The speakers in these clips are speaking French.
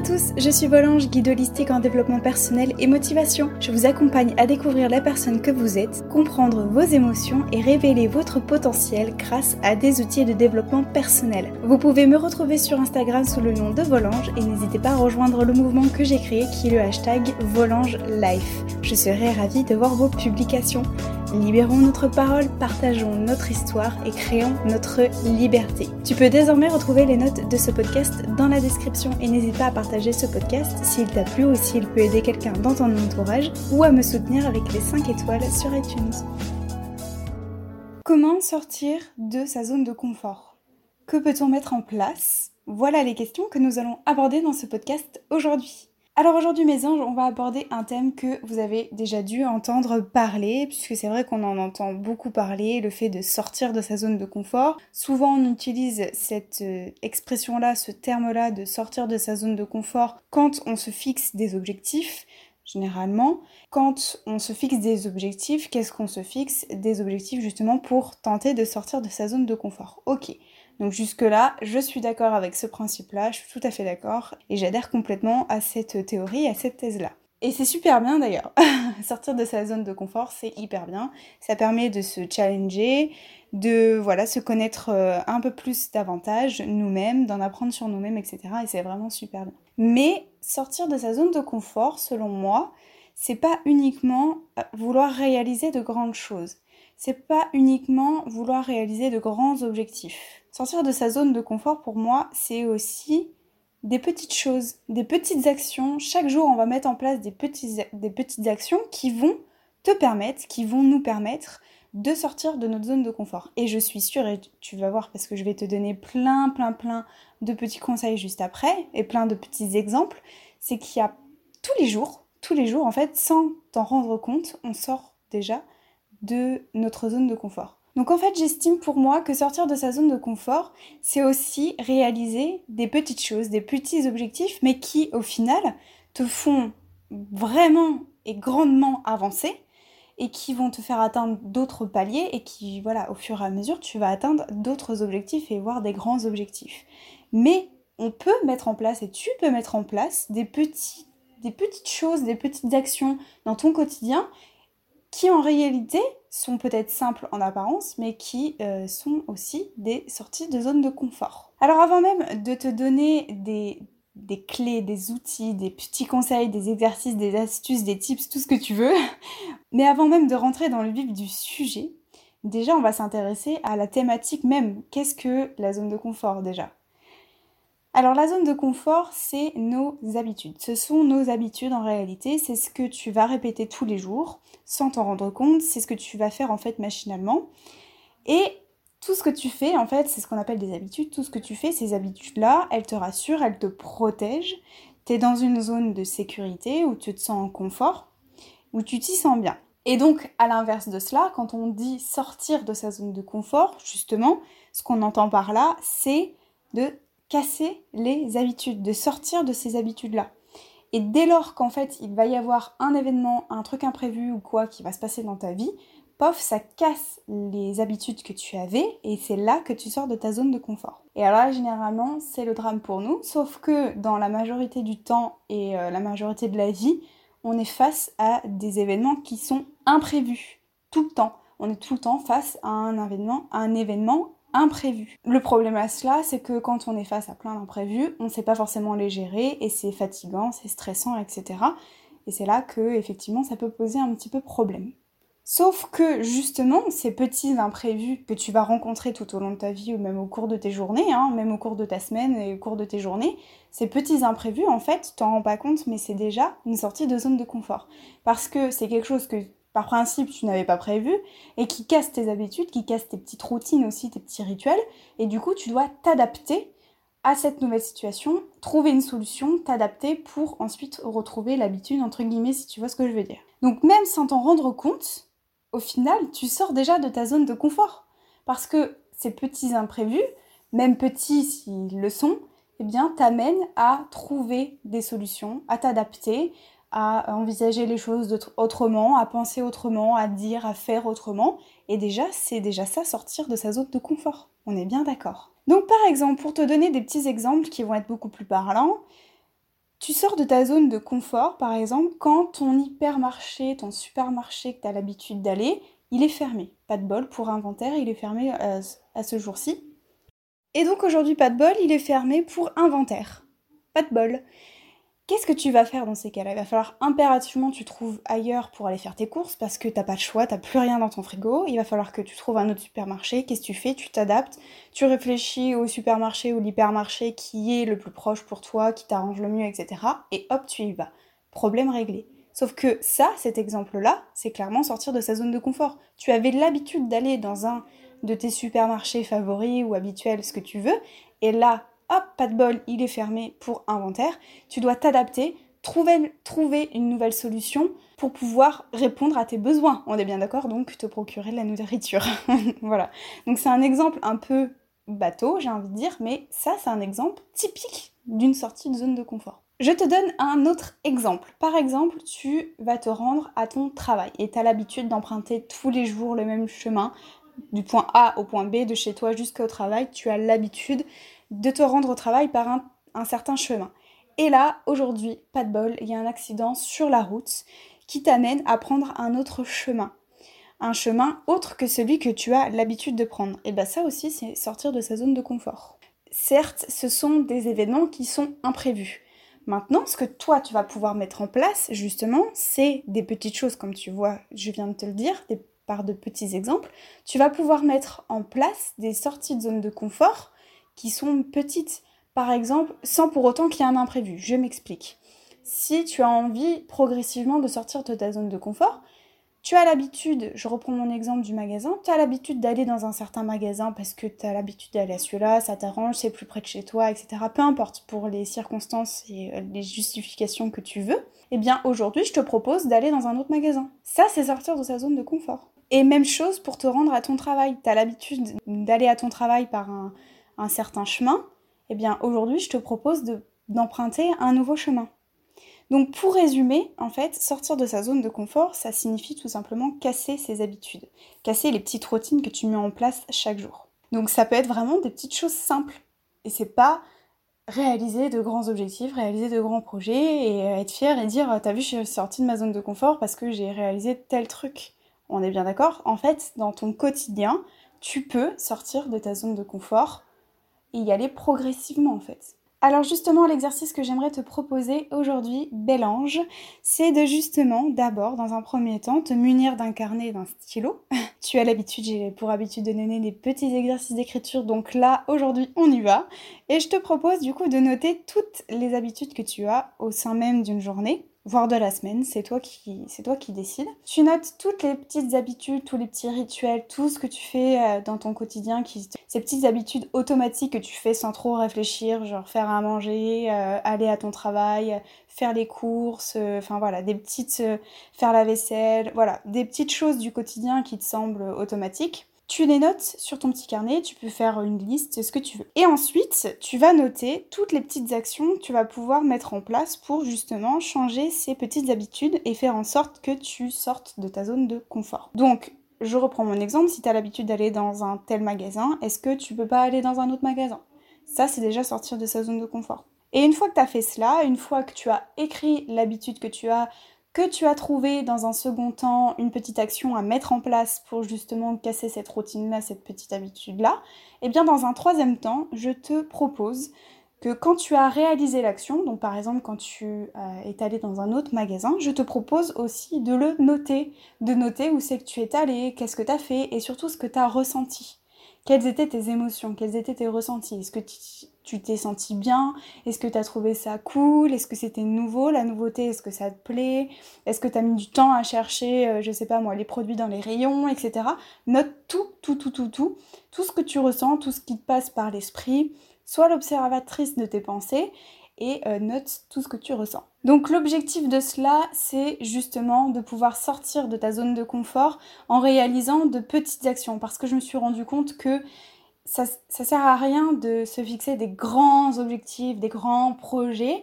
à tous, je suis Volange, guide holistique en développement personnel et motivation. Je vous accompagne à découvrir la personne que vous êtes, comprendre vos émotions et révéler votre potentiel grâce à des outils de développement personnel. Vous pouvez me retrouver sur Instagram sous le nom de Volange et n'hésitez pas à rejoindre le mouvement que j'ai créé qui est le hashtag Volange Life. Je serai ravie de voir vos publications. Libérons notre parole, partageons notre histoire et créons notre liberté. Tu peux désormais retrouver les notes de ce podcast dans la description et n'hésite pas à partager ce podcast s'il t'a plu ou s'il peut aider quelqu'un dans ton entourage ou à me soutenir avec les 5 étoiles sur iTunes. Comment sortir de sa zone de confort? Que peut-on mettre en place? Voilà les questions que nous allons aborder dans ce podcast aujourd'hui. Alors aujourd'hui mes anges, on va aborder un thème que vous avez déjà dû entendre parler, puisque c'est vrai qu'on en entend beaucoup parler, le fait de sortir de sa zone de confort. Souvent on utilise cette euh, expression-là, ce terme-là de sortir de sa zone de confort quand on se fixe des objectifs. Généralement, quand on se fixe des objectifs, qu'est-ce qu'on se fixe? Des objectifs justement pour tenter de sortir de sa zone de confort. Ok, donc jusque-là, je suis d'accord avec ce principe-là, je suis tout à fait d'accord, et j'adhère complètement à cette théorie, à cette thèse-là. Et c'est super bien d'ailleurs. Sortir de sa zone de confort, c'est hyper bien. Ça permet de se challenger, de voilà, se connaître euh, un peu plus davantage nous-mêmes, d'en apprendre sur nous-mêmes, etc. Et c'est vraiment super bien. Mais sortir de sa zone de confort, selon moi, c'est pas uniquement euh, vouloir réaliser de grandes choses. C'est pas uniquement vouloir réaliser de grands objectifs Sortir de sa zone de confort, pour moi, c'est aussi des petites choses, des petites actions. Chaque jour, on va mettre en place des, des petites actions qui vont te permettre, qui vont nous permettre de sortir de notre zone de confort. Et je suis sûre, et tu vas voir parce que je vais te donner plein, plein, plein de petits conseils juste après, et plein de petits exemples, c'est qu'il y a tous les jours, tous les jours, en fait, sans t'en rendre compte, on sort déjà de notre zone de confort. Donc en fait, j'estime pour moi que sortir de sa zone de confort, c'est aussi réaliser des petites choses, des petits objectifs, mais qui au final te font vraiment et grandement avancer et qui vont te faire atteindre d'autres paliers et qui, voilà, au fur et à mesure, tu vas atteindre d'autres objectifs et voir des grands objectifs. Mais on peut mettre en place et tu peux mettre en place des des petites choses, des petites actions dans ton quotidien qui en réalité sont peut-être simples en apparence, mais qui euh, sont aussi des sorties de zone de confort. Alors avant même de te donner des, des clés, des outils, des petits conseils, des exercices, des astuces, des tips, tout ce que tu veux, mais avant même de rentrer dans le vif du sujet, déjà on va s'intéresser à la thématique même. Qu'est-ce que la zone de confort déjà? Alors la zone de confort, c'est nos habitudes. Ce sont nos habitudes en réalité, c'est ce que tu vas répéter tous les jours sans t'en rendre compte, c'est ce que tu vas faire en fait machinalement. Et tout ce que tu fais, en fait, c'est ce qu'on appelle des habitudes. Tout ce que tu fais, ces habitudes-là, elles te rassurent, elles te protègent. Tu es dans une zone de sécurité où tu te sens en confort, où tu t'y sens bien. Et donc, à l'inverse de cela, quand on dit sortir de sa zone de confort, justement, ce qu'on entend par là, c'est de casser les habitudes, de sortir de ces habitudes-là. Et dès lors qu'en fait il va y avoir un événement, un truc imprévu ou quoi qui va se passer dans ta vie, pof, ça casse les habitudes que tu avais et c'est là que tu sors de ta zone de confort. Et alors là, généralement, c'est le drame pour nous, sauf que dans la majorité du temps et euh, la majorité de la vie, on est face à des événements qui sont imprévus, tout le temps. On est tout le temps face à un événement, à un événement imprévu. Le problème à cela, c'est que quand on est face à plein d'imprévus, on ne sait pas forcément les gérer et c'est fatigant, c'est stressant, etc. Et c'est là que effectivement ça peut poser un petit peu problème. Sauf que justement, ces petits imprévus que tu vas rencontrer tout au long de ta vie ou même au cours de tes journées, hein, même au cours de ta semaine et au cours de tes journées, ces petits imprévus, en fait, t'en rends pas compte, mais c'est déjà une sortie de zone de confort. Parce que c'est quelque chose que par principe tu n'avais pas prévu et qui casse tes habitudes, qui casse tes petites routines aussi, tes petits rituels et du coup tu dois t'adapter à cette nouvelle situation, trouver une solution, t'adapter pour ensuite retrouver l'habitude entre guillemets si tu vois ce que je veux dire. Donc même sans t'en rendre compte, au final tu sors déjà de ta zone de confort parce que ces petits imprévus, même petits s'ils le sont, eh bien t'amènent à trouver des solutions, à t'adapter, à envisager les choses autrement, à penser autrement, à dire, à faire autrement. Et déjà, c'est déjà ça, sortir de sa zone de confort. On est bien d'accord. Donc par exemple, pour te donner des petits exemples qui vont être beaucoup plus parlants, Tu sors de ta zone de confort, par exemple, quand ton hypermarché, ton supermarché que tu as l'habitude d'aller, il est fermé. Pas de bol pour inventaire, il est fermé à, à ce jour-ci. Et donc aujourd'hui, pas de bol, il est fermé pour inventaire. Pas de bol. Qu'est-ce que tu vas faire dans ces cas-là? Il va falloir impérativement tu trouves ailleurs pour aller faire tes courses parce que t'as pas de choix, t'as plus rien dans ton frigo. Il va falloir que tu trouves un autre supermarché. Qu'est-ce que tu fais? Tu t'adaptes, tu réfléchis au supermarché ou l'hypermarché qui est le plus proche pour toi, qui t'arrange le mieux, etc. Et hop, tu y vas. Problème réglé. Sauf que ça, cet exemple-là, c'est clairement sortir de sa zone de confort. Tu avais l'habitude d'aller dans un de tes supermarchés favoris ou habituels, ce que tu veux, et là, hop, pas de bol, il est fermé pour inventaire. Tu dois t'adapter, trouver, une nouvelle solution pour pouvoir répondre à tes besoins. On est bien d'accord, donc te procurer de la nourriture. voilà. Donc c'est un exemple un peu bateau, j'ai envie de dire, mais ça c'est un exemple typique d'une sortie de zone de confort. Je te donne un autre exemple. Par exemple, tu vas te rendre à ton travail et tu as l'habitude d'emprunter tous les jours le même chemin, du point A au point B, de chez toi jusqu'au travail. Tu as l'habitude de te rendre au travail par un, certain chemin. Et là, aujourd'hui, pas de bol, il y a un accident sur la route qui t'amène à prendre un autre chemin. Un chemin autre que celui que tu as l'habitude de prendre. Et bien ça aussi, c'est sortir de sa zone de confort. Certes, ce sont des événements qui sont imprévus. Maintenant, ce que toi, tu vas pouvoir mettre en place, justement, c'est des petites choses, comme tu vois, je viens de te le dire, par de petits exemples. Tu vas pouvoir mettre en place des sorties de zone de confort qui sont petites. Par exemple, sans pour autant qu'il y ait un imprévu. Je m'explique. Si tu as envie progressivement de sortir de ta zone de confort, tu as l'habitude, je reprends mon exemple du magasin, tu as l'habitude d'aller dans un certain magasin parce que tu as l'habitude d'aller à celui-là, ça t'arrange, c'est plus près de chez toi, etc. Peu importe pour les circonstances et euh, les justifications que tu veux. Eh bien aujourd'hui, je te propose d'aller dans un autre magasin. Ça, c'est sortir de sa zone de confort. Et même chose pour te rendre à ton travail. Tu as l'habitude d'aller à ton travail par un, un certain chemin, eh bien aujourd'hui je te propose d'emprunter un nouveau chemin. Donc pour résumer, en fait, sortir de sa zone de confort, ça signifie tout simplement casser ses habitudes, casser les petites routines que tu mets en place chaque jour. Donc ça peut être vraiment des petites choses simples. Et c'est pas réaliser de grands objectifs, réaliser de grands projets et être fier et dire t'as vu je suis sortie de ma zone de confort parce que j'ai réalisé tel truc. On est bien d'accord? En fait, dans ton quotidien, tu peux sortir de ta zone de confort et y aller progressivement en fait. Alors justement, l'exercice que j'aimerais te proposer aujourd'hui, bel ange, c'est de justement, d'abord, dans un premier temps, te munir d'un carnet et d'un stylo. tu as l'habitude, j'ai pour habitude de donner des petits exercices d'écriture, donc là, aujourd'hui, on y va. Et je te propose du coup de noter toutes les habitudes que tu as au sein même d'une journée voire de la semaine, c'est toi qui c'est toi qui décides. Tu notes toutes les petites habitudes, tous les petits rituels, tout ce que tu fais euh, dans ton quotidien qui ces petites habitudes automatiques que tu fais sans trop réfléchir, genre faire à manger, euh, aller à ton travail, faire les courses, euh, enfin voilà, des petites faire la vaisselle, voilà, des petites choses du quotidien qui te semblent automatiques. Tu les notes sur ton petit carnet, tu peux faire une liste, ce que tu veux. Et ensuite, tu vas noter toutes les petites actions que tu vas pouvoir mettre en place pour justement changer ces petites habitudes et faire en sorte que tu sortes de ta zone de confort. Donc, je reprends mon exemple, si tu as l'habitude d'aller dans un tel magasin, est-ce que tu peux pas aller dans un autre magasin? Ça, c'est déjà sortir de sa zone de confort. Et une fois que tu as fait cela, une fois que tu as écrit l'habitude que tu as que tu as trouvé dans un second temps une petite action à mettre en place pour justement casser cette routine-là, cette petite habitude-là, et eh bien dans un troisième temps, je te propose que quand tu as réalisé l'action, donc par exemple quand tu euh, es allé dans un autre magasin, je te propose aussi de le noter, de noter où c'est que tu es allé, qu'est-ce que tu as fait et surtout ce que tu as ressenti. Quelles étaient tes émotions, quels étaient tes ressentis? Est-ce que tu t'es senti bien? Est-ce que tu as trouvé ça cool? Est-ce que c'était nouveau La nouveauté, est-ce que ça te plaît? Est-ce que tu as mis du temps à chercher, euh, je sais pas moi, les produits dans les rayons, etc. Note tout, tout, tout, tout, tout. Tout ce que tu ressens, tout ce qui te passe par l'esprit. Sois l'observatrice de tes pensées et euh, note tout ce que tu ressens. Donc l'objectif de cela, c'est justement de pouvoir sortir de ta zone de confort en réalisant de petites actions parce que je me suis rendu compte que ça, sert à rien de se fixer des grands objectifs, des grands projets.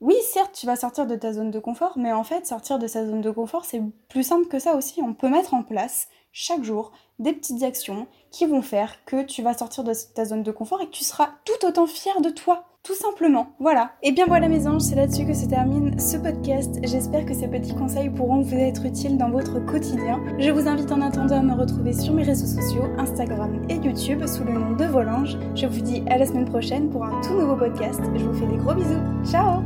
Oui, certes, tu vas sortir de ta zone de confort, mais en fait, sortir de sa zone de confort, c'est plus simple que ça aussi. On peut mettre en place chaque jour des petites actions qui vont faire que tu vas sortir de ta zone de confort et que tu seras tout autant fier de toi. Tout simplement. Voilà. Et bien voilà mes anges, c'est là-dessus que se termine ce podcast. J'espère que ces petits conseils pourront vous être utiles dans votre quotidien. Je vous invite en attendant à me retrouver sur mes réseaux sociaux, Instagram et YouTube sous le nom de Volange. Je vous dis à la semaine prochaine pour un tout nouveau podcast. Je vous fais des gros bisous. Ciao